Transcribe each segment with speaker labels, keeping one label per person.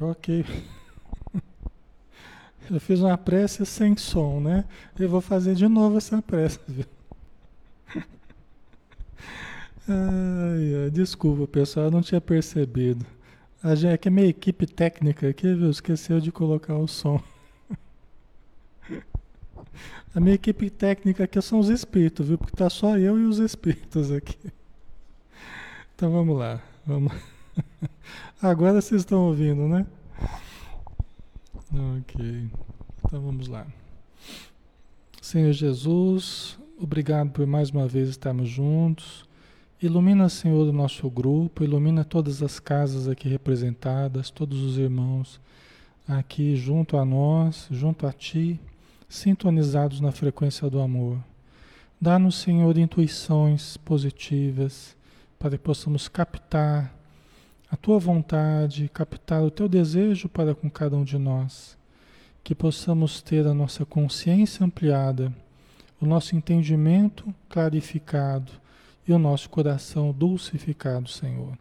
Speaker 1: Ok. Eu fiz uma prece sem som, né? Eu vou fazer de novo essa prece. Ai, ai, desculpa, pessoal, eu não tinha percebido. A gente, é que a minha equipe técnica aqui, viu, esqueceu de colocar o som. A minha equipe técnica aqui são os espíritos, viu? Porque tá só eu e os espíritos aqui. Então vamos lá. Vamos. Agora vocês estão ouvindo, né? Ok. Então vamos lá. Senhor Jesus, obrigado por mais uma vez estarmos juntos. Ilumina, Senhor, o nosso grupo, ilumina todas as casas aqui representadas, todos os irmãos aqui junto a nós, junto a Ti sintonizados na frequência do amor. Dá-nos, Senhor, intuições positivas para que possamos captar a tua vontade, captar o teu desejo para com cada um de nós. Que possamos ter a nossa consciência ampliada, o nosso entendimento clarificado e o nosso coração dulcificado, Senhor.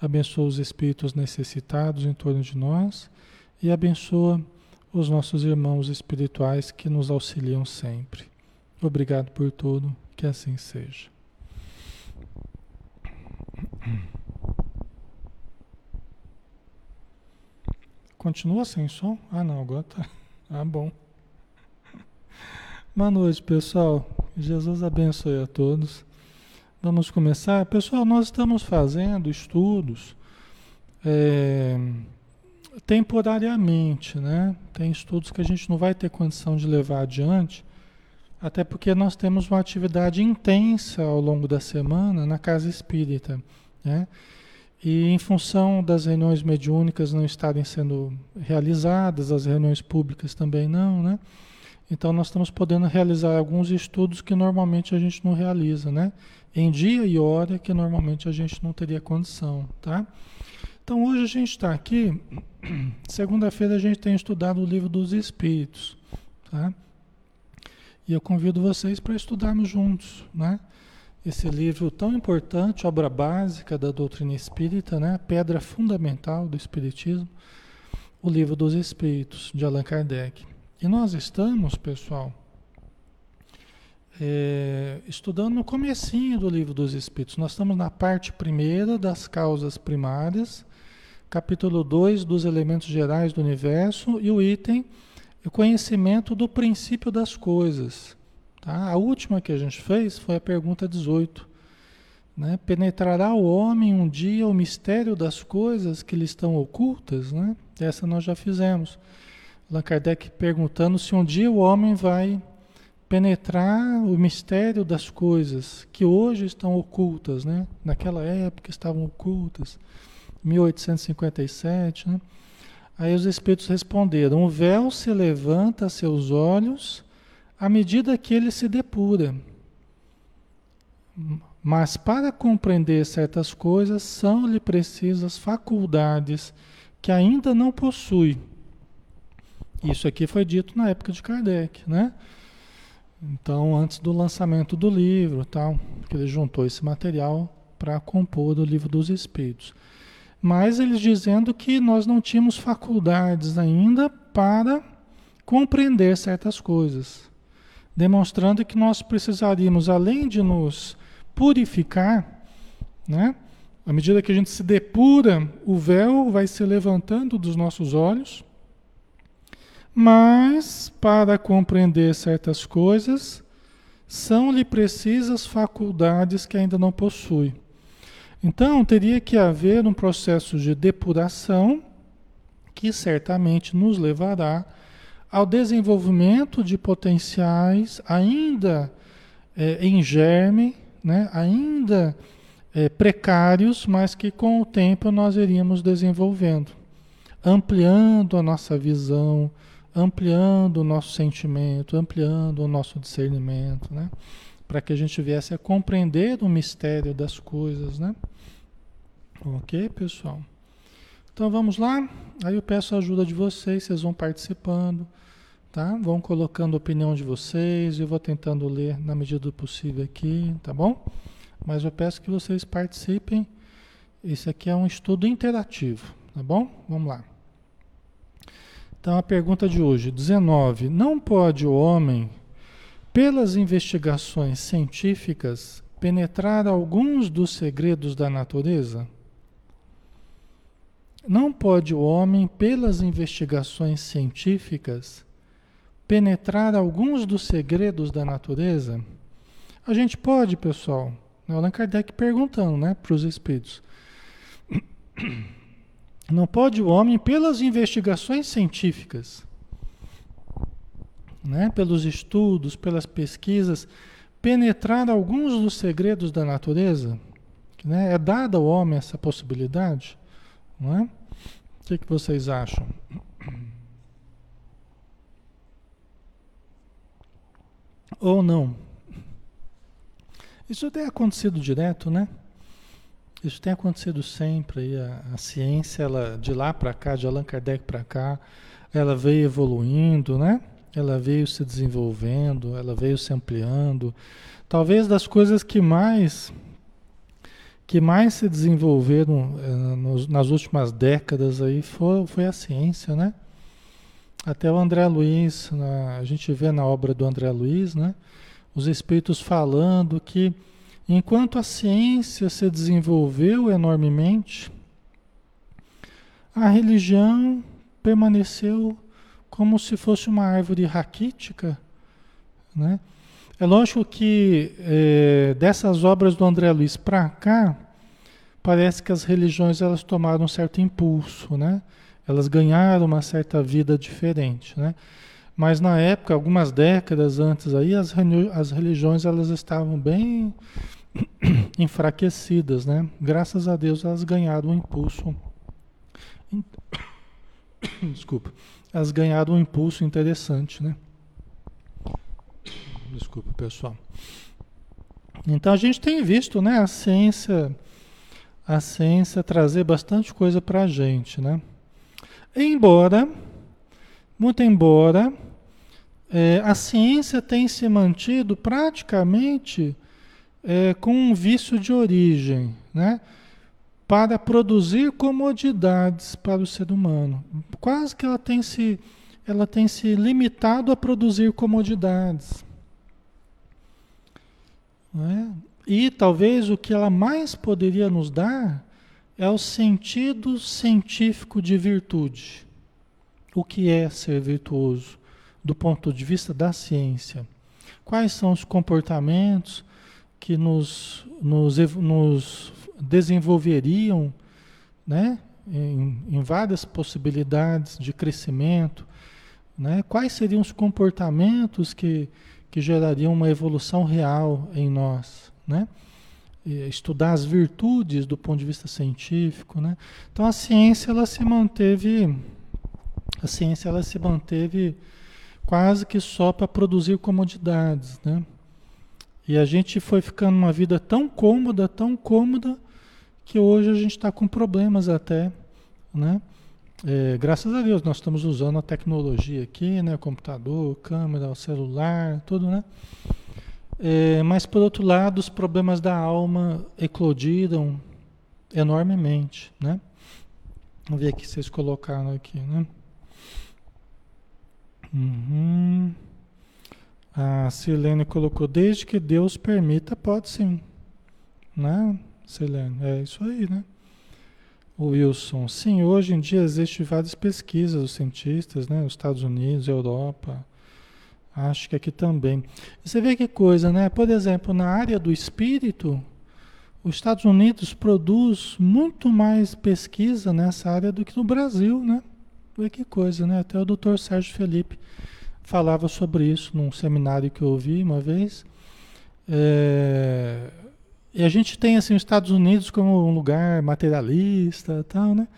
Speaker 1: Abençoa os espíritos necessitados em torno de nós e abençoa os nossos irmãos espirituais que nos auxiliam sempre. Obrigado por tudo, que assim seja. Continua sem som? Ah, não, agora tá. Ah, bom. Boa noite, pessoal. Jesus abençoe a todos. Vamos começar. Pessoal, nós estamos fazendo estudos. É temporariamente, né? Tem estudos que a gente não vai ter condição de levar adiante, até porque nós temos uma atividade intensa ao longo da semana na casa espírita, né? E em função das reuniões mediúnicas não estarem sendo realizadas, as reuniões públicas também não, né? Então nós estamos podendo realizar alguns estudos que normalmente a gente não realiza, né? Em dia e hora que normalmente a gente não teria condição, tá? Então hoje a gente está aqui, segunda-feira a gente tem estudado o livro dos Espíritos, tá? E eu convido vocês para estudarmos juntos, né? Esse livro tão importante, obra básica da doutrina espírita, né? Pedra fundamental do espiritismo, o livro dos Espíritos de Allan Kardec. E nós estamos, pessoal, é, estudando no comecinho do livro dos Espíritos. Nós estamos na parte primeira das causas primárias capítulo 2 dos elementos gerais do universo e o item o conhecimento do princípio das coisas. Tá? A última que a gente fez foi a pergunta 18. Né? Penetrará o homem um dia o mistério das coisas que lhe estão ocultas? Né? Essa nós já fizemos. Allan Kardec perguntando se um dia o homem vai penetrar o mistério das coisas que hoje estão ocultas, né? naquela época estavam ocultas. 1857, né? Aí os espíritos responderam: o véu se levanta a seus olhos à medida que ele se depura. Mas para compreender certas coisas, são-lhe precisas faculdades que ainda não possui. Isso aqui foi dito na época de Kardec, né? Então, antes do lançamento do livro, tal, que ele juntou esse material para compor o livro dos Espíritos mas eles dizendo que nós não tínhamos faculdades ainda para compreender certas coisas, demonstrando que nós precisaríamos, além de nos purificar, né? À medida que a gente se depura, o véu vai se levantando dos nossos olhos, mas para compreender certas coisas, são-lhe precisas faculdades que ainda não possui. Então, teria que haver um processo de depuração que certamente nos levará ao desenvolvimento de potenciais ainda é, em germe, né? ainda é, precários, mas que com o tempo nós iríamos desenvolvendo, ampliando a nossa visão, ampliando o nosso sentimento, ampliando o nosso discernimento, né? para que a gente viesse a compreender o mistério das coisas, né? Ok, pessoal? Então vamos lá. Aí eu peço a ajuda de vocês, vocês vão participando, tá? Vão colocando a opinião de vocês, eu vou tentando ler na medida do possível aqui, tá bom? Mas eu peço que vocês participem. Esse aqui é um estudo interativo, tá bom? Vamos lá. Então a pergunta de hoje, 19. Não pode o homem, pelas investigações científicas, penetrar alguns dos segredos da natureza? Não pode o homem, pelas investigações científicas, penetrar alguns dos segredos da natureza? A gente pode, pessoal. Allan Kardec perguntando né, para os espíritos. Não pode o homem, pelas investigações científicas, né, pelos estudos, pelas pesquisas, penetrar alguns dos segredos da natureza? Né? É dada ao homem essa possibilidade? Não é? O que, que vocês acham? Ou não? Isso tem acontecido direto, né? Isso tem acontecido sempre. A, a ciência, ela, de lá para cá, de Allan Kardec para cá, ela veio evoluindo, né? Ela veio se desenvolvendo, ela veio se ampliando. Talvez das coisas que mais que mais se desenvolveram eh, nos, nas últimas décadas aí foi, foi a ciência, né? Até o André Luiz, na, a gente vê na obra do André Luiz, né? Os espíritos falando que enquanto a ciência se desenvolveu enormemente, a religião permaneceu como se fosse uma árvore raquítica, né? É lógico que é, dessas obras do André Luiz para cá, parece que as religiões elas tomaram um certo impulso, né? Elas ganharam uma certa vida diferente, né? Mas na época, algumas décadas antes aí, as, as religiões elas estavam bem enfraquecidas, né? Graças a Deus elas ganharam um impulso. Desculpa. Elas ganharam um impulso interessante, né? Desculpa, pessoal. Então a gente tem visto, né, a ciência, a ciência trazer bastante coisa para a gente, né? Embora, muito embora, é, a ciência tem se mantido praticamente é, com um vício de origem, né? Para produzir comodidades para o ser humano. Quase que ela tem se, ela tem se limitado a produzir comodidades. Né? E talvez o que ela mais poderia nos dar é o sentido científico de virtude. O que é ser virtuoso do ponto de vista da ciência? Quais são os comportamentos que nos, nos, nos desenvolveriam né? em, em várias possibilidades de crescimento? Né? Quais seriam os comportamentos que que gerariam uma evolução real em nós, né? Estudar as virtudes do ponto de vista científico, né? Então a ciência ela se manteve, a ciência ela se manteve quase que só para produzir comodidades, né? E a gente foi ficando uma vida tão cômoda, tão cômoda, que hoje a gente está com problemas até, né? É, graças a Deus nós estamos usando a tecnologia aqui, né? Computador, câmera, celular, tudo, né? É, mas por outro lado, os problemas da alma eclodiram enormemente, né? Vamos ver aqui vocês colocaram aqui, né? Uhum. A Silene colocou, desde que Deus permita, pode sim. Né, Silene? É isso aí, né? Wilson, sim, hoje em dia existem várias pesquisas dos cientistas, né? Os Estados Unidos, Europa, acho que aqui também. Você vê que coisa, né? Por exemplo, na área do espírito, os Estados Unidos produz muito mais pesquisa nessa área do que no Brasil, né? Vê que coisa, né? Até o Dr. Sérgio Felipe falava sobre isso num seminário que eu ouvi uma vez. É, e a gente tem assim os Estados Unidos como um lugar materialista, tal, né?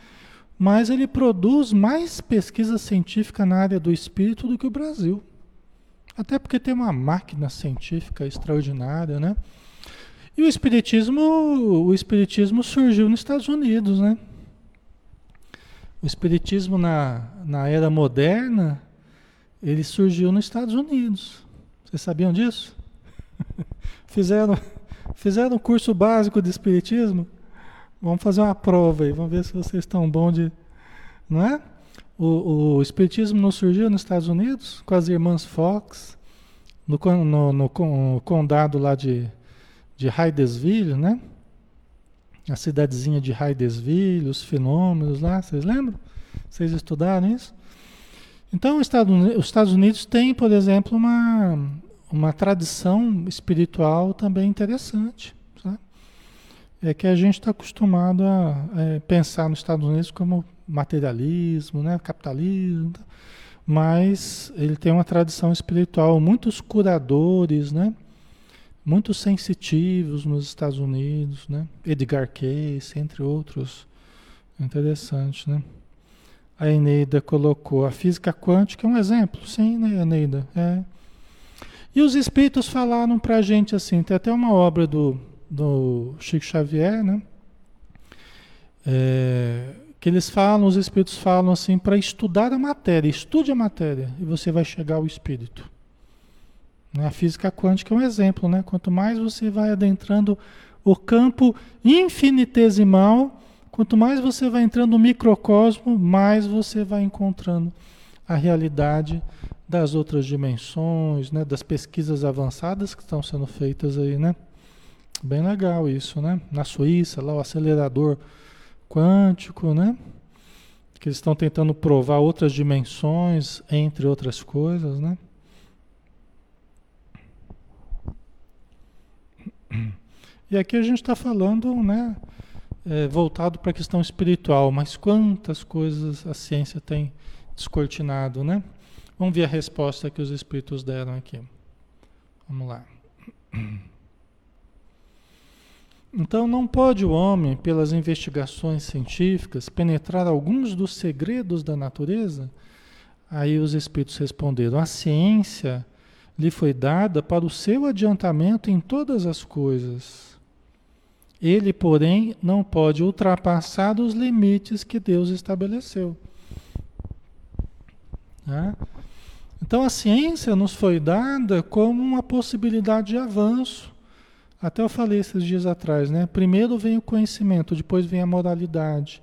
Speaker 1: Mas ele produz mais pesquisa científica na área do espírito do que o Brasil. Até porque tem uma máquina científica extraordinária, né? E o espiritismo, o espiritismo surgiu nos Estados Unidos, né? O espiritismo na, na era moderna, ele surgiu nos Estados Unidos. Vocês sabiam disso? Fizeram Fizeram um curso básico de Espiritismo? Vamos fazer uma prova aí, vamos ver se vocês estão bons de. Não é? O, o Espiritismo não surgiu nos Estados Unidos com as irmãs Fox, no, no, no condado lá de, de Hydesville, né? A cidadezinha de Hydesville, os fenômenos lá, vocês lembram? Vocês estudaram isso? Então, os Estados Unidos têm, por exemplo, uma, uma tradição espiritual também interessante. É que a gente está acostumado a é, pensar nos Estados Unidos como materialismo, né? capitalismo, mas ele tem uma tradição espiritual, muitos curadores, né? muito sensitivos nos Estados Unidos, né? Edgar Cayce, entre outros. Interessante, né? A Eneida colocou a física quântica é um exemplo, sim, né, Eneida? É. E os espíritos falaram para a gente assim, tem até uma obra do, do Chico Xavier, né? É, que eles falam, os espíritos falam assim, para estudar a matéria, estude a matéria e você vai chegar ao espírito. Né? A física quântica é um exemplo, né? Quanto mais você vai adentrando o campo infinitesimal, Quanto mais você vai entrando no microcosmo, mais você vai encontrando a realidade das outras dimensões, né, das pesquisas avançadas que estão sendo feitas aí, né? Bem legal isso, né? Na Suíça, lá o acelerador quântico, né? Que eles estão tentando provar outras dimensões, entre outras coisas, né? E aqui a gente está falando, né? é, voltado para a questão espiritual, mas quantas coisas a ciência tem descortinado, né? Vamos ver a resposta que os espíritos deram aqui. Vamos lá. Então, não pode o homem, pelas investigações científicas, penetrar alguns dos segredos da natureza? Aí os espíritos responderam: a ciência lhe foi dada para o seu adiantamento em todas as coisas ele, porém, não pode ultrapassar os limites que Deus estabeleceu. Né? Então a ciência nos foi dada como uma possibilidade de avanço. Até eu falei esses dias atrás, né? Primeiro vem o conhecimento, depois vem a moralidade.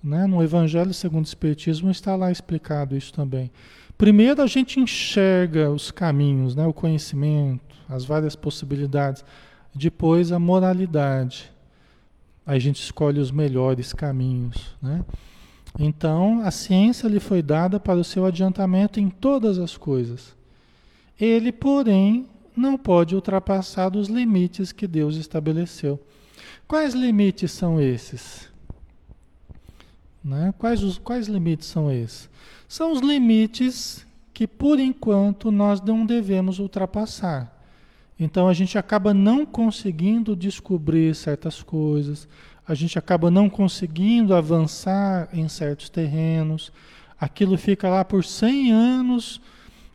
Speaker 1: Né? No Evangelho segundo o Espiritismo está lá explicado isso também. Primeiro a gente enxerga os caminhos, né? o conhecimento, as várias possibilidades. Depois a moralidade. Aí a gente escolhe os melhores caminhos, né? Então, a ciência lhe foi dada para o seu adiantamento em todas as coisas. Ele, porém, não pode ultrapassar os limites que Deus estabeleceu. Quais limites são esses? Né? Quais, os, quais limites são esses? São os limites que, por enquanto, nós não devemos ultrapassar. Então a gente acaba não conseguindo descobrir certas coisas, a gente acaba não conseguindo avançar em certos terrenos, aquilo fica lá por 100 anos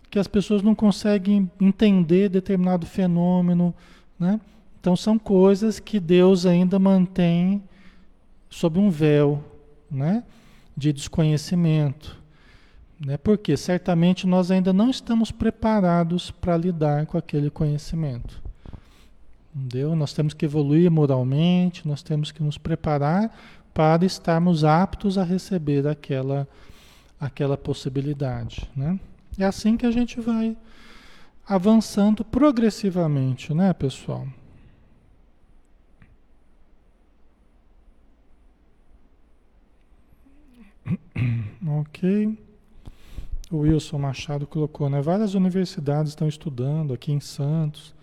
Speaker 1: que as pessoas não conseguem entender determinado fenômeno, né? Então são coisas que Deus ainda mantém sob um véu, né? De desconhecimento. Né? Porque certamente nós ainda não estamos preparados para lidar com aquele conhecimento. Entendeu? Nós temos que evoluir moralmente, nós temos que nos preparar para estarmos aptos a receber aquela, aquela possibilidade. Né? É assim que a gente vai avançando progressivamente, né, pessoal? ok. O Wilson Machado colocou, né? Várias universidades estão estudando aqui em Santos.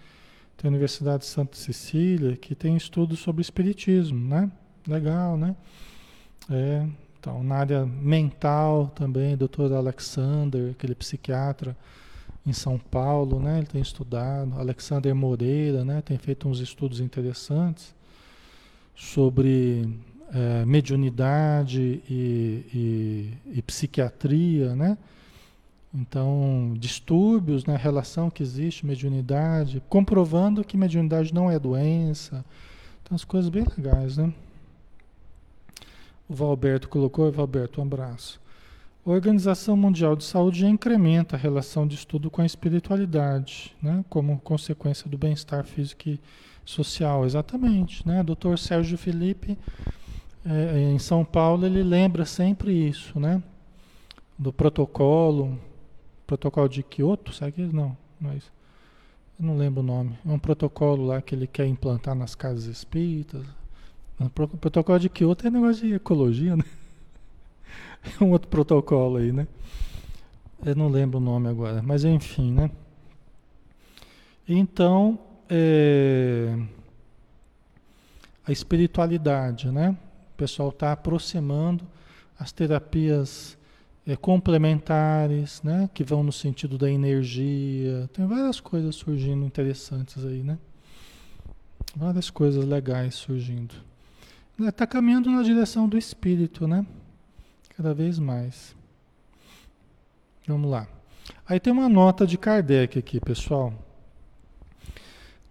Speaker 1: Tem a Universidade de Santa Cecília, que tem estudos sobre espiritismo, né? Legal, né? É, então, na área mental também, doutor Alexander, aquele psiquiatra em São Paulo, né? Ele tem estudado. Alexander Moreira, né? Tem feito uns estudos interessantes sobre é, mediunidade e, e, e psiquiatria, né? Então, distúrbios né, relação que existe, mediunidade, comprovando que mediunidade não é doença. Então, as coisas bem legais, né? O Valberto colocou, Valberto, um abraço. A Organização Mundial de Saúde já incrementa a relação de estudo com a espiritualidade, né? como consequência do bem-estar físico e social. Exatamente. Né? Dr. Sérgio Felipe, é, em São Paulo, ele lembra sempre isso, né? do protocolo, protocolo de Kyoto, sabe que não, mas eu não lembro o nome. É um protocolo lá que ele quer implantar nas casas espíritas. O protocolo de Kyoto é negócio de ecologia, né? É um outro protocolo aí, né? Eu não lembro o nome agora, mas enfim, né? Então, é, a espiritualidade, né? O pessoal está aproximando as terapias é, complementares, né? Que vão no sentido da energia. Tem várias coisas surgindo interessantes aí, né? Várias coisas legais surgindo. Está caminhando na direção do espírito, né? Cada vez mais. Vamos lá. Aí tem uma nota de Kardec aqui, pessoal.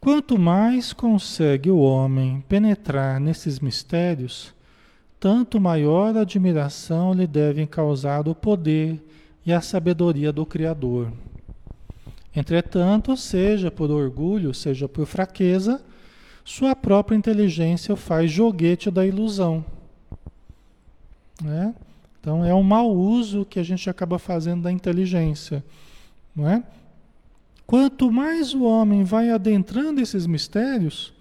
Speaker 1: Quanto mais consegue o homem penetrar nesses mistérios, tanto maior admiração lhe devem causar o poder e a sabedoria do Criador. Entretanto, seja por orgulho, seja por fraqueza, sua própria inteligência faz joguete da ilusão. Né? Então é um mau uso que a gente acaba fazendo da inteligência. Não é? Quanto mais o homem vai adentrando esses mistérios,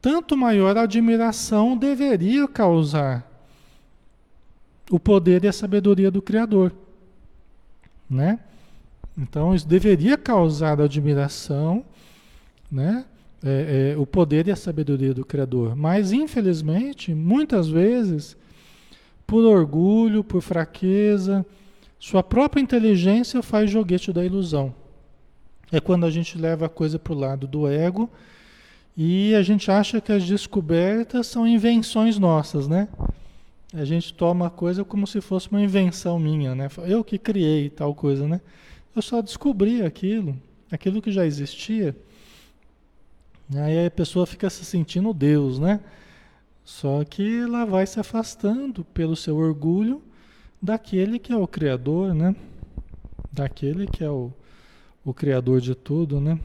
Speaker 1: tanto maior admiração deveria causar o poder e a sabedoria do Criador. Né? Então, isso deveria causar admiração, né? É, é, o poder e a sabedoria do Criador. Mas, infelizmente, muitas vezes, por orgulho, por fraqueza, sua própria inteligência faz joguete da ilusão. É quando a gente leva a coisa para o lado do ego e a gente acha que as descobertas são invenções nossas, né? A gente toma a coisa como se fosse uma invenção minha, né? Eu que criei tal coisa, né? Eu só descobri aquilo, aquilo que já existia. Aí a pessoa fica se sentindo Deus, né? Só que ela vai se afastando pelo seu orgulho daquele que é o Criador, né? Daquele que é o, o Criador de tudo, né?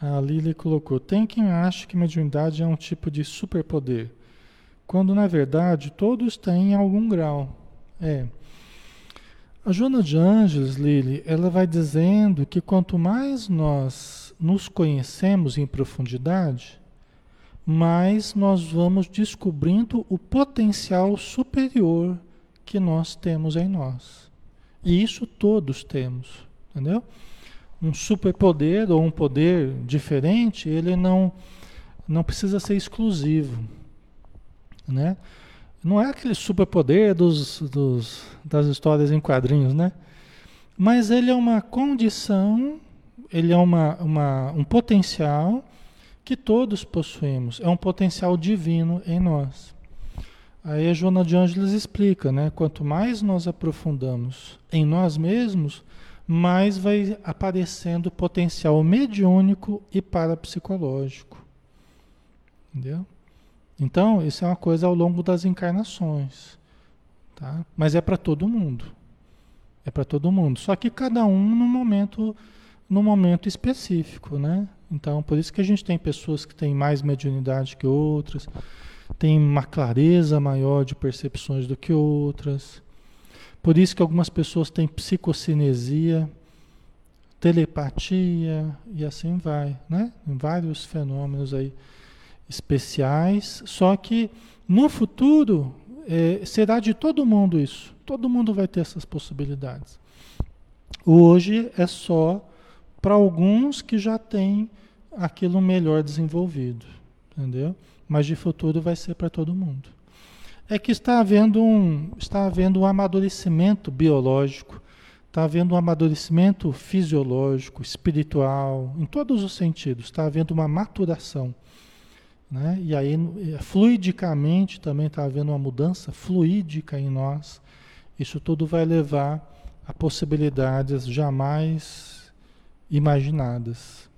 Speaker 1: A Lili colocou: tem quem acha que mediunidade é um tipo de superpoder, quando na verdade todos têm algum grau. É. A Joana de Ângeles, Lili, ela vai dizendo que quanto mais nós nos conhecemos em profundidade, mais nós vamos descobrindo o potencial superior que nós temos em nós. E isso todos temos, entendeu? Um superpoder ou um poder diferente, ele não não precisa ser exclusivo, né? Não é aquele superpoder dos, dos, das histórias em quadrinhos, né? Mas ele é uma condição, ele é uma, uma, um potencial que todos possuímos, é um potencial divino em nós. Aí a Joana de Ângeles explica, né? Quanto mais nós aprofundamos em nós mesmos, mais vai aparecendo potencial mediúnico e parapsicológico. Entendeu? Então, isso é uma coisa ao longo das encarnações. Tá? Mas é para todo mundo. É para todo mundo. Só que cada um no momento, no momento específico, né? Então, por isso que a gente tem pessoas que têm mais mediunidade que outras, têm uma clareza maior de percepções do que outras. Por isso que algumas pessoas têm psicocinesia, telepatia e assim vai, né? Em vários fenômenos aí especiais, só que no futuro é, será de todo mundo isso. Todo mundo vai ter essas possibilidades. Hoje é só para alguns que já têm aquilo melhor desenvolvido, entendeu? Mas de futuro vai ser para todo mundo. É que está havendo um, está havendo um amadurecimento biológico, está havendo um amadurecimento fisiológico, espiritual, em todos os sentidos, está havendo uma maturação. Né? E aí, fluidicamente, também está havendo uma mudança fluídica em nós. Isso tudo vai levar a possibilidades jamais imaginadas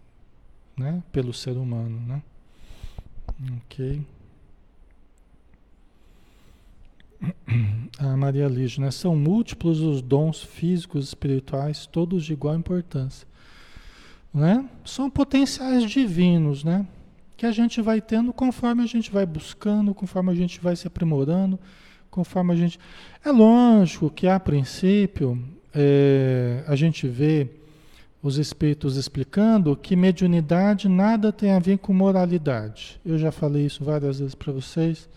Speaker 1: né? pelo ser humano. Né? Ok. A Maria Lígia, né? São múltiplos os dons físicos, espirituais, todos de igual importância. Né? São potenciais divinos, né? Que a gente vai tendo conforme a gente vai buscando, conforme a gente vai se aprimorando, conforme a gente. É lógico que a princípio é, a gente vê os espíritos explicando que mediunidade nada tem a ver com moralidade. Eu já falei isso várias vezes para vocês.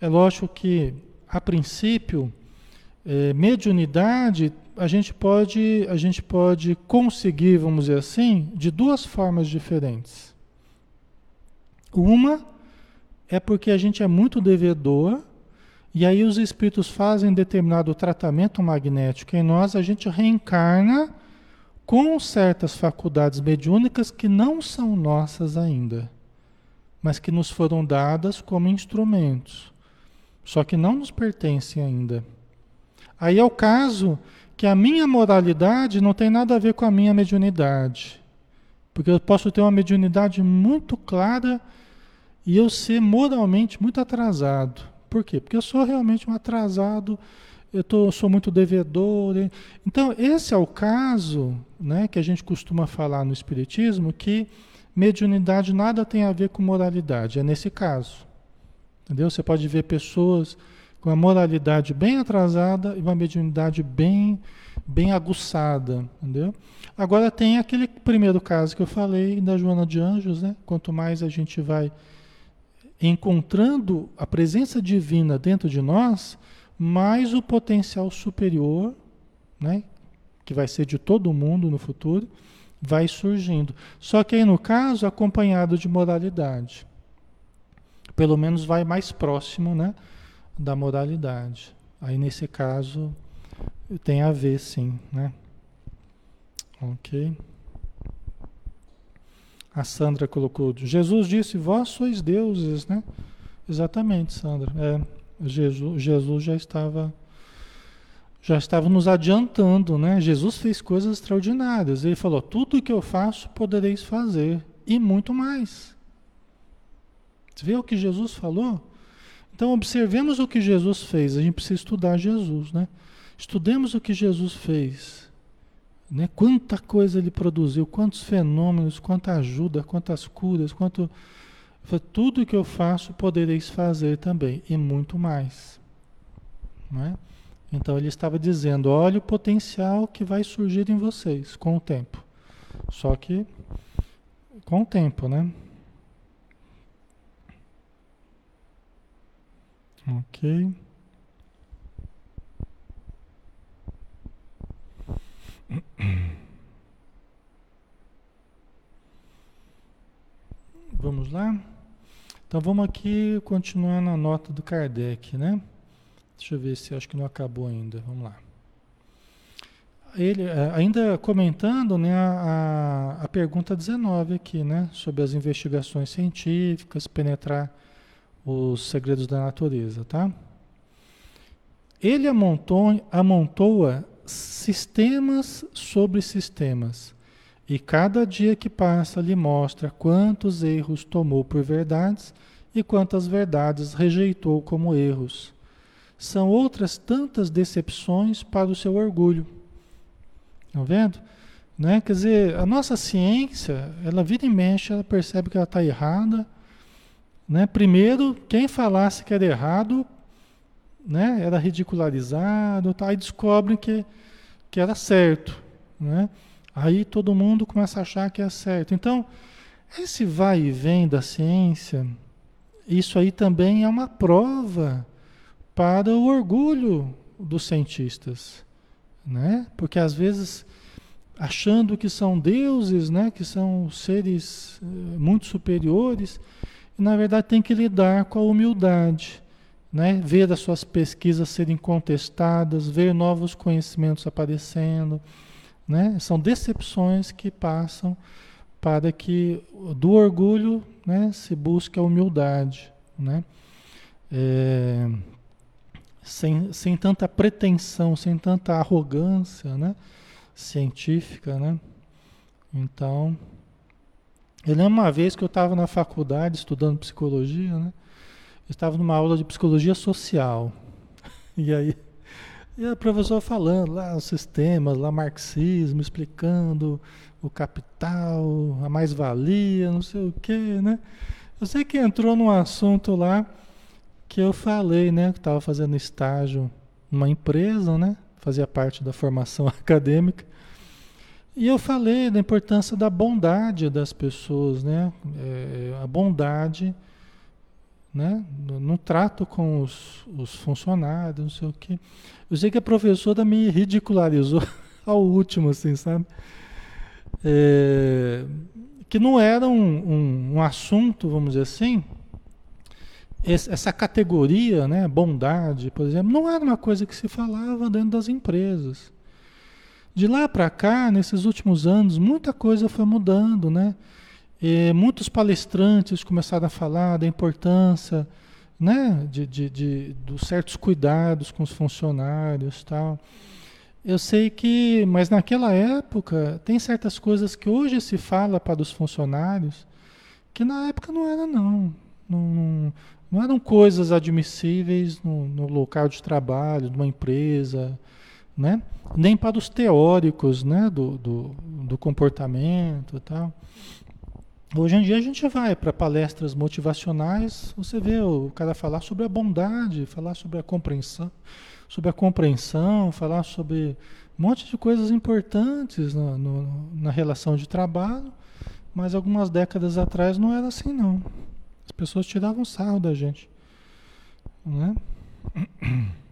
Speaker 1: É lógico que, a princípio, é, mediunidade a gente pode a gente pode conseguir, vamos dizer assim, de duas formas diferentes. Uma é porque a gente é muito devedor e aí os espíritos fazem determinado tratamento magnético em nós, a gente reencarna com certas faculdades mediúnicas que não são nossas ainda, mas que nos foram dadas como instrumentos, só que não nos pertencem ainda. Aí é o caso que a minha moralidade não tem nada a ver com a minha mediunidade. Porque eu posso ter uma mediunidade muito clara e eu ser moralmente muito atrasado. Por quê? Porque eu sou realmente um atrasado, eu tô, sou muito devedor. Então, esse é o caso né, que a gente costuma falar no Espiritismo, que mediunidade nada tem a ver com moralidade. É nesse caso. Entendeu? Você pode ver pessoas com a moralidade bem atrasada e uma mediunidade bem, bem aguçada, entendeu? Agora tem aquele primeiro caso que eu falei da Joana de Anjos, né? Quanto mais a gente vai encontrando a presença divina dentro de nós, mais o potencial superior, né? Que vai ser de todo mundo no futuro, vai surgindo. Só que aí no caso acompanhado de moralidade. Pelo menos vai mais próximo, né? da moralidade. Aí nesse caso tem a ver sim, né? Ok. A Sandra colocou, Jesus disse, vós sois deuses, né? Exatamente, Sandra. É, Jesus, Jesus já estava já estava nos adiantando, né? Jesus fez coisas extraordinárias. Ele falou: tudo que eu faço podereis fazer e muito mais. Você vê o que Jesus falou? Então, observemos o que Jesus fez. A gente precisa estudar Jesus, né? Estudemos o que Jesus fez. Né? Quanta coisa ele produziu, quantos fenômenos, quanta ajuda, quantas curas, quanto. Tudo que eu faço podereis fazer também, e muito mais. Né? Então ele estava dizendo: olha o potencial que vai surgir em vocês com o tempo. Só que com o tempo, né? Ok. Vamos lá? Então vamos aqui continuar na nota do Kardec, né? Deixa eu ver se acho que não acabou ainda. Vamos lá. Ele, é, ainda comentando né, a, a pergunta 19 aqui, né? Sobre as investigações científicas, penetrar os segredos da natureza, tá? Ele amontou, amontoa sistemas sobre sistemas, e cada dia que passa lhe mostra quantos erros tomou por verdades e quantas verdades rejeitou como erros. São outras tantas decepções para o seu orgulho. Estão vendo? Né? Quer dizer, a nossa ciência, ela vira e mexe, ela percebe que ela está errada, né? Primeiro, quem falasse que era errado, né? era ridicularizado, tá? aí descobrem que, que era certo. Né? Aí todo mundo começa a achar que é certo. Então, esse vai e vem da ciência, isso aí também é uma prova para o orgulho dos cientistas. Né? Porque às vezes, achando que são deuses, né? que são seres eh, muito superiores, e, na verdade, tem que lidar com a humildade, né? ver as suas pesquisas serem contestadas, ver novos conhecimentos aparecendo. Né? São decepções que passam para que do orgulho né, se busque a humildade. Né? É, sem, sem tanta pretensão, sem tanta arrogância né, científica. Né? Então, eu lembro uma vez que eu estava na faculdade estudando psicologia, né? Eu estava numa aula de psicologia social. E aí E o professor falando lá os sistemas, lá marxismo, explicando o capital, a mais-valia, não sei o quê, né? Eu sei que entrou num assunto lá que eu falei, né? Que estava fazendo estágio numa empresa, né? Fazia parte da formação acadêmica. E eu falei da importância da bondade das pessoas, né? É, a bondade, né? No, no trato com os, os, funcionários, não sei o quê. Eu sei que a professora me ridicularizou ao último, assim, sabe? É, que não era um, um, um, assunto, vamos dizer assim, essa categoria, né, bondade, por exemplo, não era uma coisa que se falava dentro das empresas. De lá para cá, nesses últimos anos, muita coisa foi mudando, né? E muitos palestrantes começaram a falar da importância, né, de, de, de, dos certos cuidados com os funcionários, tal. Eu sei que, mas naquela época tem certas coisas que hoje se fala para os funcionários que na época não era não, não, não eram coisas admissíveis no, no local de trabalho, numa empresa, né? Nem para os teóricos, né? Do, do, do comportamento e tal. Hoje em dia a gente vai para palestras motivacionais, você vê o cara falar sobre a bondade, falar sobre a compreensão, sobre a compreensão, falar sobre um monte de coisas importantes na, no, na relação de trabalho, mas algumas décadas atrás não era assim não. As pessoas tiravam sarro da gente. Né?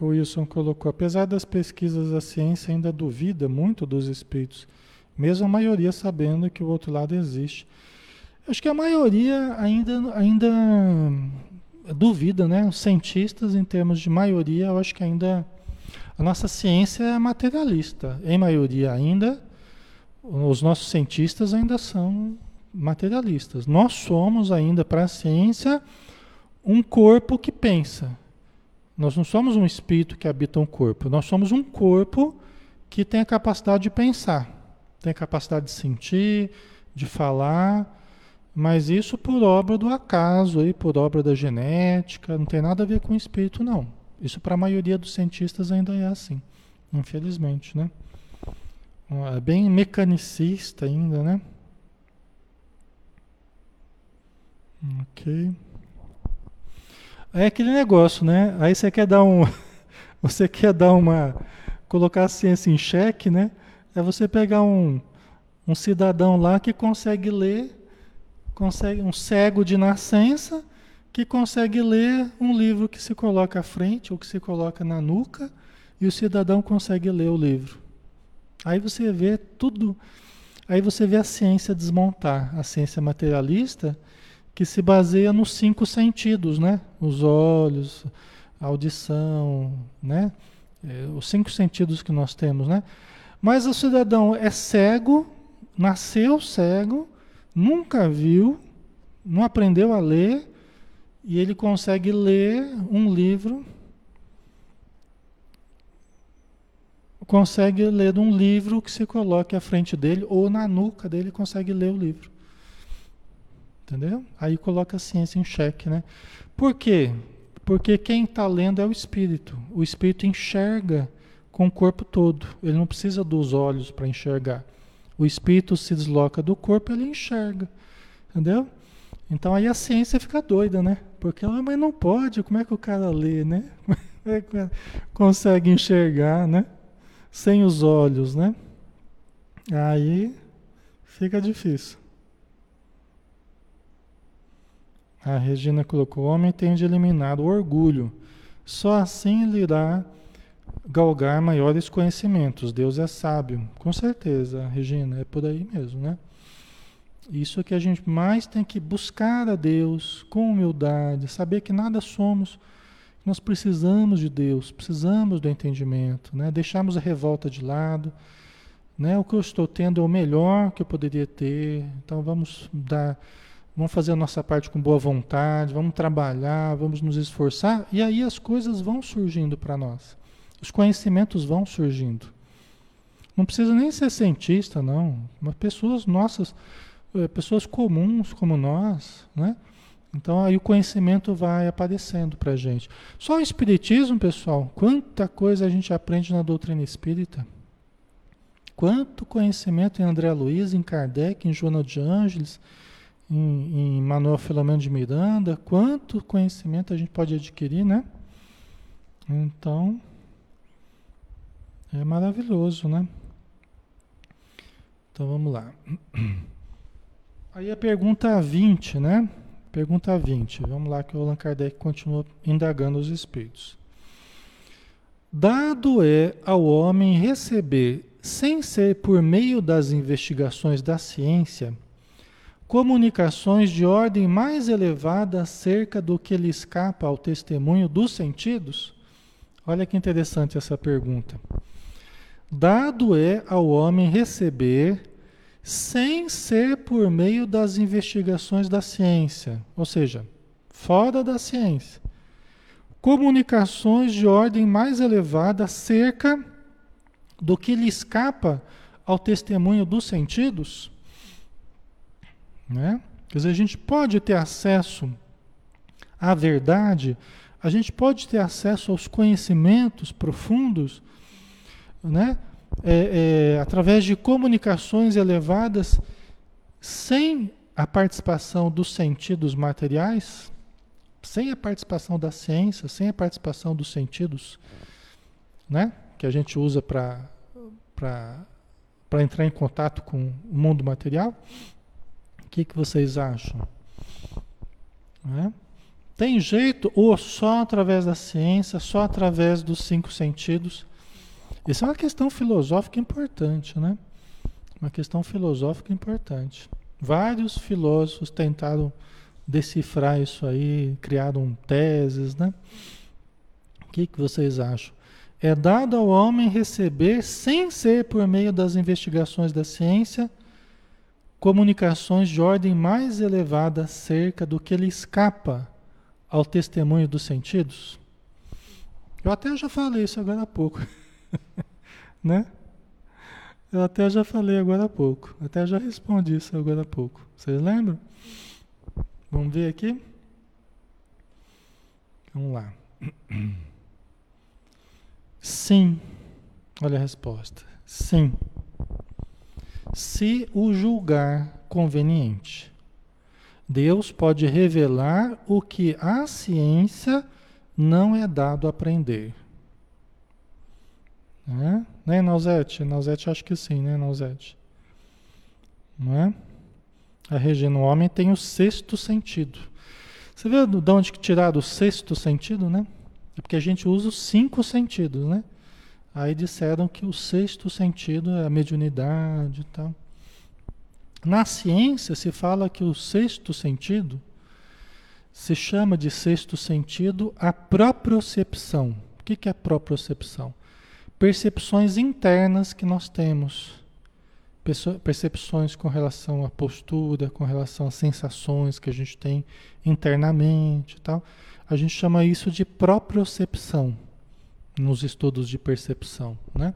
Speaker 1: O Wilson colocou, apesar das pesquisas, a ciência ainda duvida muito dos espíritos, mesmo a maioria sabendo que o outro lado existe. Acho que a maioria ainda, ainda duvida, né? Os cientistas, em termos de maioria, eu acho que ainda a nossa ciência é materialista. Em maioria ainda, os nossos cientistas ainda são materialistas. Nós somos ainda para a ciência um corpo que pensa. Nós não somos um espírito que habita um corpo, nós somos um corpo que tem a capacidade de pensar, tem a capacidade de sentir, de falar, mas isso por obra do acaso, aí, por obra da genética, não tem nada a ver com o espírito, não. Isso para a maioria dos cientistas ainda é assim, infelizmente, né? É bem mecanicista ainda, né? Ok. É aquele negócio, né? Aí você quer dar um. Você quer dar uma. Colocar a ciência em xeque, né? É você pegar um, um cidadão lá que consegue ler, consegue um cego de nascença, que consegue ler um livro que se coloca à frente ou que se coloca na nuca, e o cidadão consegue ler o livro. Aí você vê tudo. Aí você vê a ciência desmontar, a ciência materialista que se baseia nos cinco sentidos, né? Os olhos, a audição, né? É, os cinco sentidos que nós temos, né? Mas o cidadão é cego, nasceu cego, nunca viu, não aprendeu a ler, e ele consegue ler um livro, consegue ler um livro que se coloque à frente dele, ou na nuca dele, consegue ler o livro. Entendeu? Aí coloca a ciência em xeque, né? Por quê? Porque quem está lendo é o espírito. O espírito enxerga com o corpo todo. Ele não precisa dos olhos para enxergar. O espírito se desloca do corpo, ele enxerga. Entendeu? Então aí a ciência fica doida, né? Porque ela, mas não pode, como é que o cara lê, né? Como é que consegue enxergar, né? Sem os olhos, né? Aí fica difícil. A Regina colocou: o homem tem de eliminar o orgulho. Só assim ele irá galgar maiores conhecimentos. Deus é sábio. Com certeza, Regina, é por aí mesmo, né? Isso é que a gente mais tem que buscar a Deus com humildade, saber que nada somos, nós precisamos de Deus, precisamos do entendimento, né? Deixarmos a revolta de lado, né? O que eu estou tendo é o melhor que eu poderia ter, então vamos dar Vamos fazer a nossa parte com boa vontade, vamos trabalhar, vamos nos esforçar, e aí as coisas vão surgindo para nós. Os conhecimentos vão surgindo. Não precisa nem ser cientista, não. Mas pessoas nossas, é, pessoas comuns como nós, né? Então aí o conhecimento vai aparecendo para gente. Só o Espiritismo, pessoal, quanta coisa a gente aprende na doutrina espírita. Quanto conhecimento em André Luiz, em Kardec, em Joana de Ângeles, em, em Manuel Filomeno de Miranda, quanto conhecimento a gente pode adquirir, né? Então, é maravilhoso, né? Então vamos lá. Aí a pergunta 20, né? Pergunta 20. Vamos lá que o Allan Kardec continua indagando os espíritos. Dado é ao homem receber, sem ser por meio das investigações da ciência, comunicações de ordem mais elevada acerca do que lhe escapa ao testemunho dos sentidos? Olha que interessante essa pergunta. Dado é ao homem receber sem ser por meio das investigações da ciência, ou seja, fora da ciência. Comunicações de ordem mais elevada acerca do que lhe escapa ao testemunho dos sentidos. Né? Quer dizer, a gente pode ter acesso à verdade, a gente pode ter acesso aos conhecimentos profundos, né? é, é, através de comunicações elevadas, sem a participação dos sentidos materiais, sem a participação da ciência, sem a participação dos sentidos, né? que a gente usa para entrar em contato com o mundo material, o que, que vocês acham? Né? Tem jeito ou só através da ciência, só através dos cinco sentidos? Isso é uma questão filosófica importante, né? Uma questão filosófica importante. Vários filósofos tentaram decifrar isso aí, criaram teses, né? O que, que vocês acham? É dado ao homem receber, sem ser por meio das investigações da ciência, comunicações de ordem mais elevada acerca do que lhe escapa ao testemunho dos sentidos? Eu até já falei isso agora há pouco. né? Eu até já falei agora há pouco. Até já respondi isso agora há pouco. Vocês lembram? Vamos ver aqui? Vamos lá. Sim. Olha a resposta. Sim. Se o julgar conveniente, Deus pode revelar o que a ciência não é dado aprender. Né, né Nausete? Nausete acho que sim, né, Nausete? Não é? A Regina, o homem tem o sexto sentido. Você vê de onde que tiraram o sexto sentido, né? É porque a gente usa os cinco sentidos, né? Aí disseram que o sexto sentido é a mediunidade e tal. Na ciência se fala que o sexto sentido se chama de sexto sentido a propriocepção. O que, é propriocepção? percepções internas que nós temos. Percepções com relação à postura, com relação às sensações que a gente tem internamente tal. A gente chama isso de propriocepção nos estudos de percepção. Né?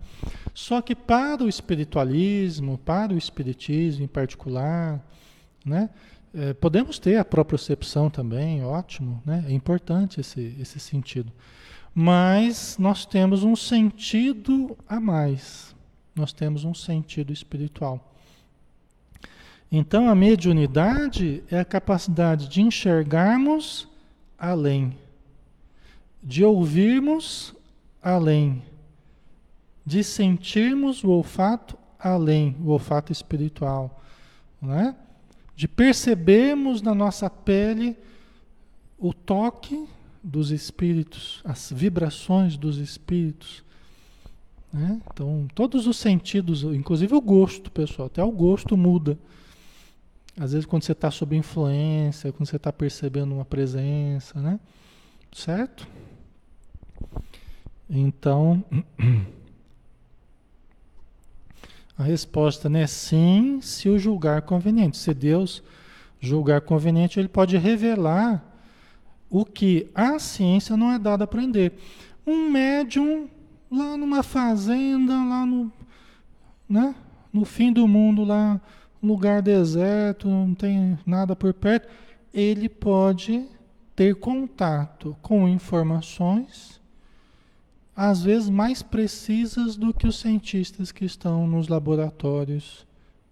Speaker 1: Só que para o espiritualismo, para o espiritismo em particular, né? É, podemos ter a propriocepção também, ótimo, né? é importante esse, esse sentido. Mas nós temos um sentido a mais. Nós temos um sentido espiritual. Então a mediunidade é a capacidade de enxergarmos além, de ouvirmos além, de sentirmos o olfato além, o olfato espiritual, né? de percebermos na nossa pele o toque dos espíritos, as vibrações dos espíritos. Né? Então, todos os sentidos, inclusive o gosto, pessoal, até o gosto muda. Às vezes, quando você está sob influência, quando você está percebendo uma presença, né? Certo? Então, a resposta é sim, se o julgar conveniente. Se Deus julgar conveniente, ele pode revelar o que a ciência não é dada a aprender. Um médium lá numa fazenda, lá no, né, no fim do mundo, lá lugar deserto, não tem nada por perto, ele pode ter contato com informações às vezes mais precisas do que os cientistas que estão nos laboratórios.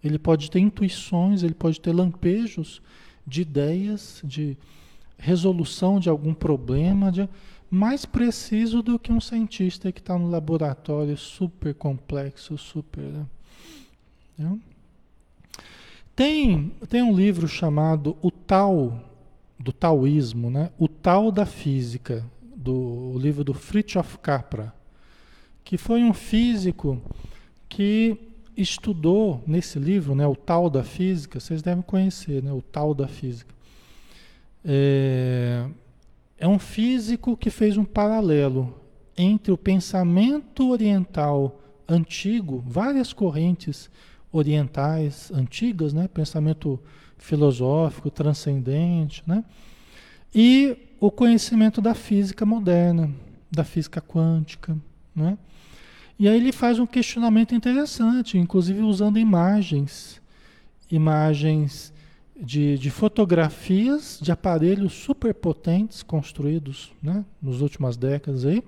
Speaker 1: Ele pode ter intuições, ele pode ter lampejos de ideias, de resolução de algum problema, de, mais preciso do que um cientista que está no laboratório super complexo, super. Né? Tem, tem um livro chamado O Tal, do Taoísmo, né? O Tal da Física, do livro do Fritjof Capra, que foi um físico que estudou nesse livro, né, o Tal da Física, vocês devem conhecer, né, o Tal da Física. É, é um físico que fez um paralelo entre o pensamento oriental antigo, várias correntes orientais antigas, né? pensamento filosófico, transcendente, né? e o conhecimento da física moderna, da física quântica. Né? E aí ele faz um questionamento interessante, inclusive usando imagens, imagens de, de fotografias de aparelhos superpotentes construídos né, nas últimas décadas aí,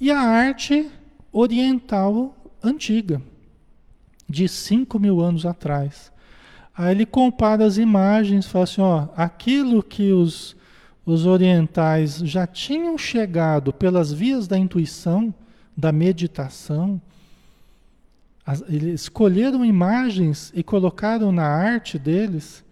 Speaker 1: e a arte oriental antiga, de 5 mil anos atrás. Aí ele compara as imagens, fala assim, ó, aquilo que os, os orientais já tinham chegado pelas vias da intuição, da meditação, as, eles escolheram imagens e colocaram na arte deles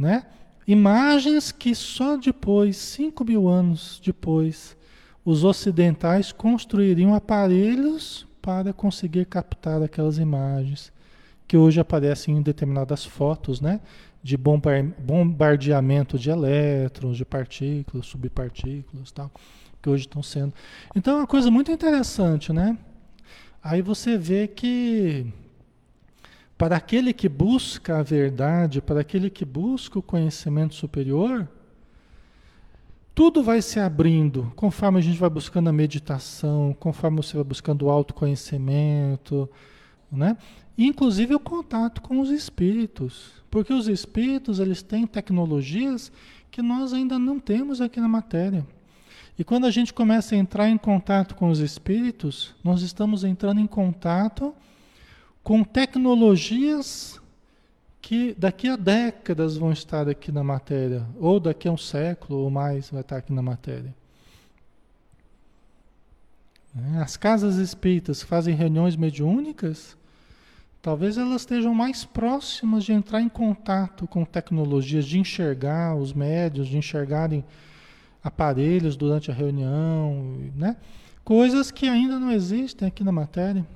Speaker 1: né? Imagens que só depois, 5 mil anos depois, os ocidentais construiriam aparelhos para conseguir captar aquelas imagens que hoje aparecem em determinadas fotos, né? De bombardeamento de elétrons, de partículas, subpartículas, tal, que hoje estão sendo. Então é uma coisa muito interessante, né? Aí você vê que para aquele que busca a verdade, para aquele que busca o conhecimento superior, tudo vai se abrindo conforme a gente vai buscando a meditação, conforme você vai buscando o autoconhecimento, né? Inclusive o contato com os espíritos, porque os espíritos eles têm tecnologias que nós ainda não temos aqui na matéria. E quando a gente começa a entrar em contato com os espíritos, nós estamos entrando em contato com tecnologias que daqui a décadas vão estar aqui na matéria, ou daqui a um século ou mais vai estar aqui na matéria. As casas espíritas fazem reuniões mediúnicas, talvez elas estejam mais próximas de entrar em contato com tecnologias, de enxergar os médios, de enxergarem aparelhos durante a reunião, né? coisas que ainda não existem aqui na matéria.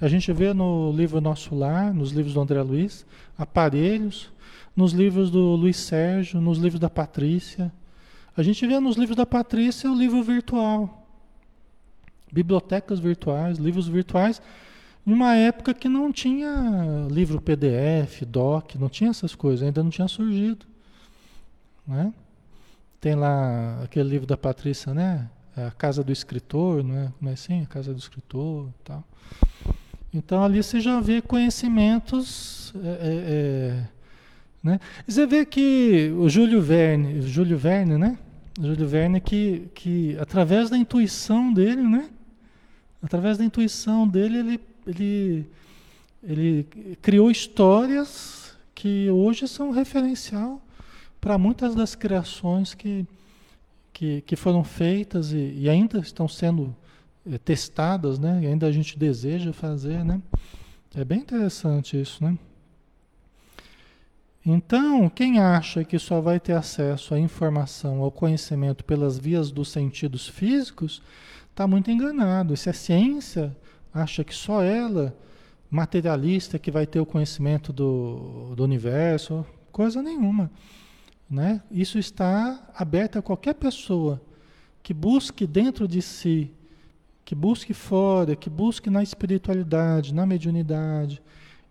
Speaker 1: A gente vê no livro Nosso Lar, nos livros do André Luiz, aparelhos, nos livros do Luiz Sérgio, nos livros da Patrícia. A gente vê nos livros da Patrícia o livro virtual. Bibliotecas virtuais, livros virtuais, numa época que não tinha livro PDF, DOC, não tinha essas coisas, ainda não tinha surgido. Né? Tem lá aquele livro da Patrícia, né? A Casa do Escritor, não é? Como é assim? A Casa do Escritor tal. Então ali você já vê conhecimentos. É, é, é, né? Você vê que o Júlio Verne, Júlio Verne, né? Júlio Verne que, que através da intuição dele, né? Através da intuição dele, ele, ele, ele criou histórias que hoje são referencial para muitas das criações que, que, que foram feitas e, e ainda estão sendo é, testadas, né? E ainda a gente deseja fazer, né? É bem interessante isso, né? Então, quem acha que só vai ter acesso à informação, ao conhecimento pelas vias dos sentidos físicos, está muito enganado. Se a ciência acha que só ela, materialista, que vai ter o conhecimento do, do universo, coisa nenhuma. Né? Isso está aberto a qualquer pessoa que busque dentro de si que busque fora, que busque na espiritualidade, na mediunidade.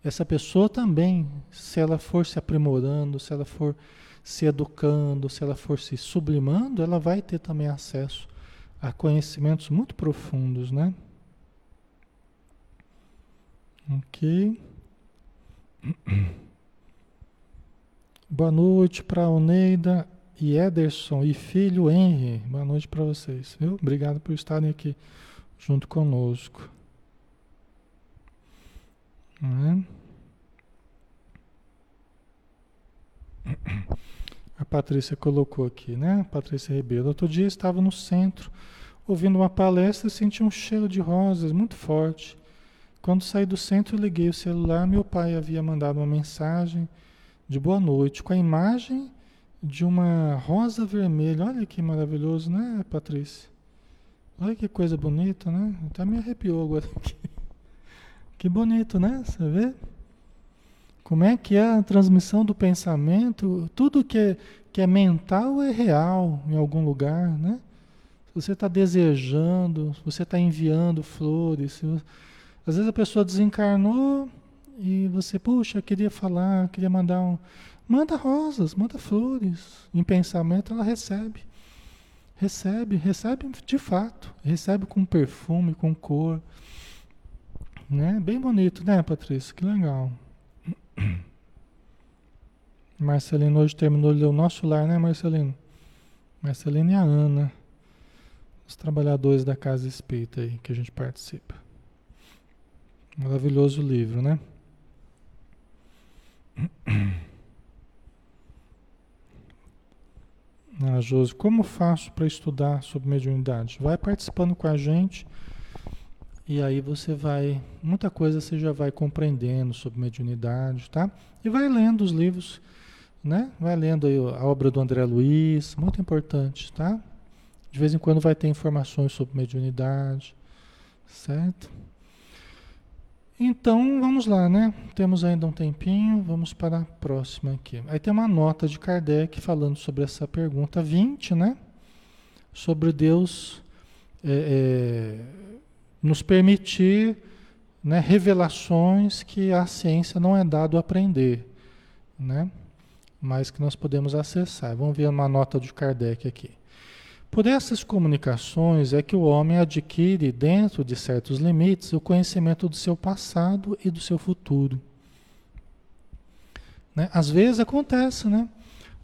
Speaker 1: Essa pessoa também, se ela for se aprimorando, se ela for se educando, se ela for se sublimando, ela vai ter também acesso a conhecimentos muito profundos, né? Ok. Boa noite para Oneida e Ederson e filho Henry. Boa noite para vocês, viu? Obrigado por estarem aqui junto conosco. Né? A Patrícia colocou aqui, né? Patrícia Ribeiro. Outro dia estava no centro, ouvindo uma palestra e senti um cheiro de rosas muito forte. Quando saí do centro, liguei o celular. Meu pai havia mandado uma mensagem de boa noite com a imagem de uma rosa vermelha. Olha que maravilhoso, né, Patrícia? Olha que coisa bonita, né? Até me arrepiou agora aqui. Que bonito, né? Você vê? Como é que é a transmissão do pensamento? Tudo que é, que é mental é real em algum lugar, né? Se você está desejando, se você está enviando flores, você... às vezes a pessoa desencarnou e você, puxa, queria falar, queria mandar um. Manda rosas, manda flores. Em pensamento ela recebe. Recebe, recebe de fato. Recebe com perfume, com cor. Né? Bem bonito, né, Patrícia? Que legal. Marcelino hoje terminou de ler o nosso lar, né, Marcelino? Marcelino e a Ana, os trabalhadores da Casa Espírita aí que a gente participa. Maravilhoso livro, né? Ah, Josi, como faço para estudar sobre mediunidade? Vai participando com a gente e aí você vai, muita coisa você já vai compreendendo sobre mediunidade, tá? E vai lendo os livros, né? Vai lendo aí a obra do André Luiz, muito importante, tá? De vez em quando vai ter informações sobre mediunidade, certo? Então, vamos lá, né? Temos ainda um tempinho, vamos para a próxima aqui. Aí tem uma nota de Kardec falando sobre essa pergunta 20, né? Sobre Deus é, é, nos permitir né, revelações que a ciência não é dado aprender, né? mas que nós podemos acessar. Vamos ver uma nota de Kardec aqui. Por essas comunicações é que o homem adquire, dentro de certos limites, o conhecimento do seu passado e do seu futuro. Né? Às vezes acontece, né?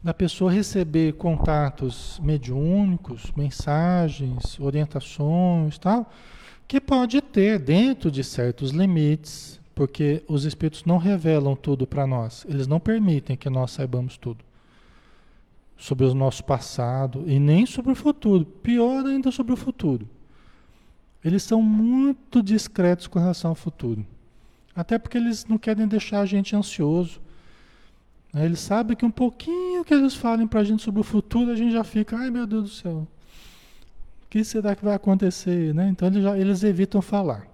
Speaker 1: Da pessoa receber contatos mediúnicos, mensagens, orientações, tal, que pode ter dentro de certos limites, porque os espíritos não revelam tudo para nós, eles não permitem que nós saibamos tudo sobre o nosso passado e nem sobre o futuro, pior ainda sobre o futuro. Eles são muito discretos com relação ao futuro, até porque eles não querem deixar a gente ansioso. Eles sabem que um pouquinho que eles falem para a gente sobre o futuro, a gente já fica, ai meu Deus do céu, que será que vai acontecer? Né? Então eles, já, eles evitam falar,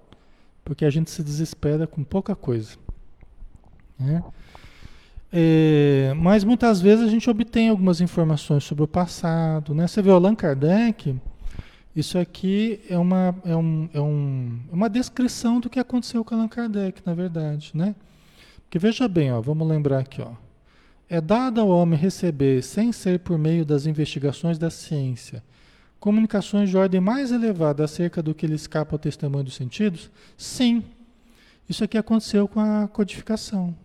Speaker 1: porque a gente se desespera com pouca coisa. Né? É, mas muitas vezes a gente obtém algumas informações sobre o passado. Né? Você vê o Allan Kardec, isso aqui é uma, é, um, é um, é uma descrição do que aconteceu com Allan Kardec, na verdade. Né? Porque veja bem, ó, vamos lembrar aqui. Ó, é dado ao homem receber, sem ser por meio das investigações da ciência, comunicações de ordem mais elevada acerca do que lhe escapa ao testemunho dos sentidos? Sim. Isso aqui aconteceu com a codificação.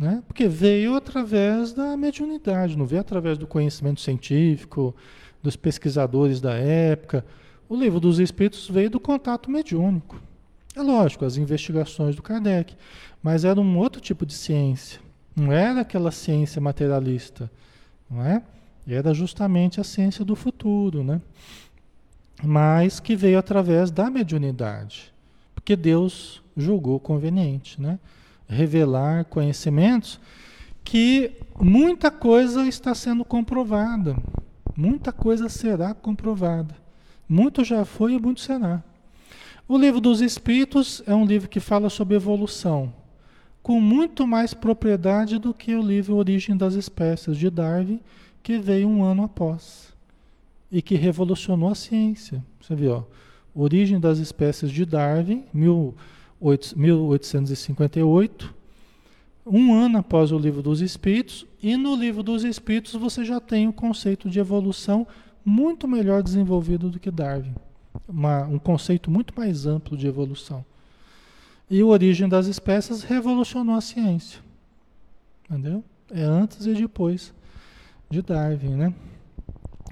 Speaker 1: Né? Porque veio através da mediunidade, não veio através do conhecimento científico, dos pesquisadores da época. O livro dos Espíritos veio do contato mediúnico. É lógico, as investigações do Kardec, mas era um outro tipo de ciência. Não era aquela ciência materialista, não é? Era justamente a ciência do futuro, né? Mas que veio através da mediunidade, porque Deus julgou conveniente, né? Revelar conhecimentos que muita coisa está sendo comprovada, muita coisa será comprovada. Muito já foi e muito será. O livro dos Espíritos é um livro que fala sobre evolução, com muito mais propriedade do que o livro Origem das Espécies de Darwin, que veio um ano após e que revolucionou a ciência. Você viu, ó, Origem das Espécies de Darwin, 1858, um ano após o Livro dos Espíritos, e no Livro dos Espíritos você já tem o conceito de evolução muito melhor desenvolvido do que Darwin. Uma, um conceito muito mais amplo de evolução. E o Origem das Espécies revolucionou a ciência. entendeu? É antes e depois de Darwin, né?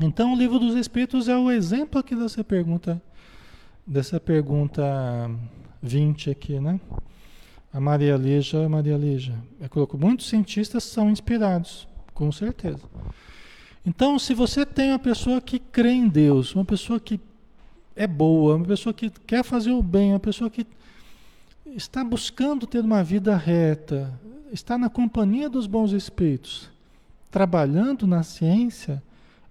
Speaker 1: Então, o livro dos Espíritos é o exemplo aqui dessa pergunta, dessa pergunta 20 aqui, né? A Maria Leja, Maria Leja, coloco, muitos cientistas são inspirados, com certeza. Então, se você tem uma pessoa que crê em Deus, uma pessoa que é boa, uma pessoa que quer fazer o bem, uma pessoa que está buscando ter uma vida reta, está na companhia dos bons espíritos, trabalhando na ciência,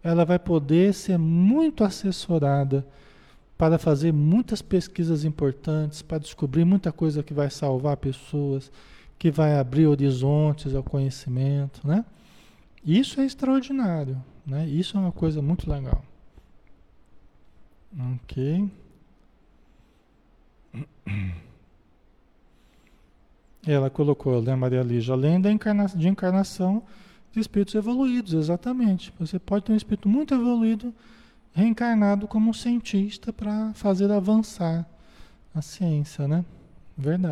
Speaker 1: ela vai poder ser muito assessorada para fazer muitas pesquisas importantes, para descobrir muita coisa que vai salvar pessoas, que vai abrir horizontes ao conhecimento, né? Isso é extraordinário, né? Isso é uma coisa muito legal. Ok. Ela colocou, né, Maria Lígia, além da encarna de encarnação de espíritos evoluídos, exatamente. Você pode ter um espírito muito evoluído reencarnado como cientista para fazer avançar a ciência, né? Verdade.